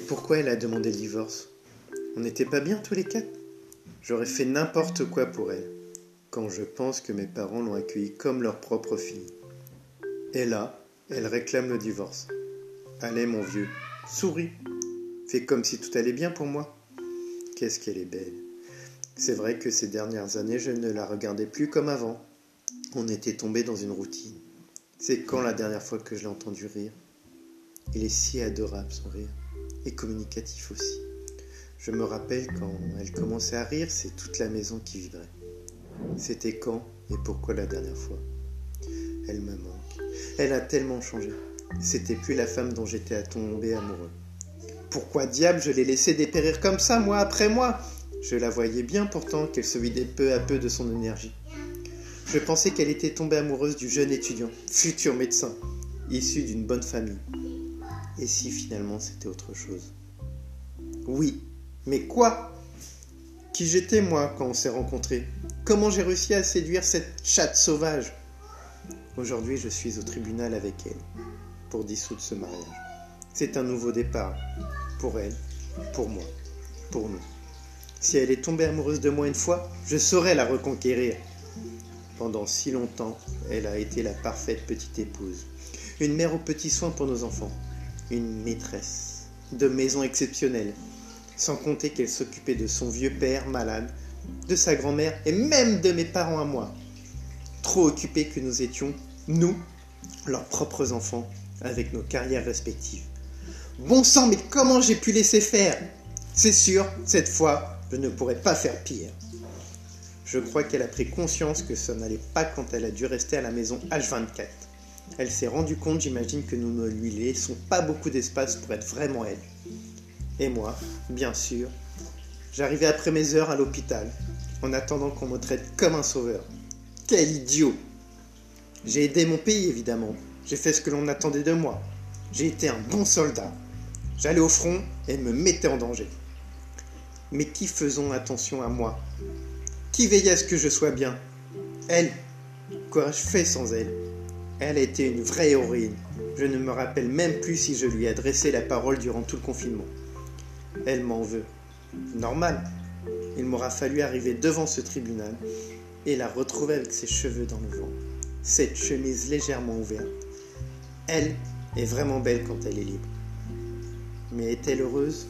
pourquoi elle a demandé le divorce? On n'était pas bien tous les quatre? J'aurais fait n'importe quoi pour elle, quand je pense que mes parents l'ont accueillie comme leur propre fille. Et là, elle réclame le divorce. Allez, mon vieux, souris. Fais comme si tout allait bien pour moi. Qu'est-ce qu'elle est belle. C'est vrai que ces dernières années, je ne la regardais plus comme avant. On était tombé dans une routine. C'est quand la dernière fois que je l'ai entendu rire? Il est si adorable son rire, et communicatif aussi. Je me rappelle quand elle commençait à rire, c'est toute la maison qui vibrait. C'était quand et pourquoi la dernière fois? Elle me manque. Elle a tellement changé. C'était plus la femme dont j'étais à tomber amoureux. Pourquoi diable je l'ai laissée dépérir comme ça, moi après moi? Je la voyais bien pourtant qu'elle se vidait peu à peu de son énergie. Je pensais qu'elle était tombée amoureuse du jeune étudiant, futur médecin, issu d'une bonne famille. Et si finalement c'était autre chose? Oui, mais quoi? Qui j'étais moi quand on s'est rencontrés? Comment j'ai réussi à séduire cette chatte sauvage? Aujourd'hui je suis au tribunal avec elle pour dissoudre ce mariage. C'est un nouveau départ, pour elle, pour moi, pour nous. Si elle est tombée amoureuse de moi une fois, je saurais la reconquérir. Pendant si longtemps, elle a été la parfaite petite épouse, une mère aux petits soins pour nos enfants, une maîtresse de maison exceptionnelle, sans compter qu'elle s'occupait de son vieux père malade, de sa grand-mère et même de mes parents à moi. Trop occupés que nous étions, nous, leurs propres enfants, avec nos carrières respectives. Bon sang, mais comment j'ai pu laisser faire? C'est sûr, cette fois, je ne pourrais pas faire pire. Je crois qu'elle a pris conscience que ça n'allait pas quand elle a dû rester à la maison H24. Elle s'est rendue compte, j'imagine, que nous ne lui laissons pas beaucoup d'espace pour être vraiment elle. Et moi, bien sûr, j'arrivais après mes heures à l'hôpital, en attendant qu'on me traite comme un sauveur. Quel idiot J'ai aidé mon pays, évidemment. J'ai fait ce que l'on attendait de moi. J'ai été un bon soldat. J'allais au front et me mettais en danger. Mais qui faisons attention à moi? Qui veillait à ce que je sois bien? Elle. Qu'aurais-je fait sans elle? Elle était une vraie héroïne. Je ne me rappelle même plus si je lui ai adressé la parole durant tout le confinement. Elle m'en veut. Normal. Il m'aura fallu arriver devant ce tribunal et la retrouver avec ses cheveux dans le vent, cette chemise légèrement ouverte. Elle est vraiment belle quand elle est libre. Mais est-elle heureuse?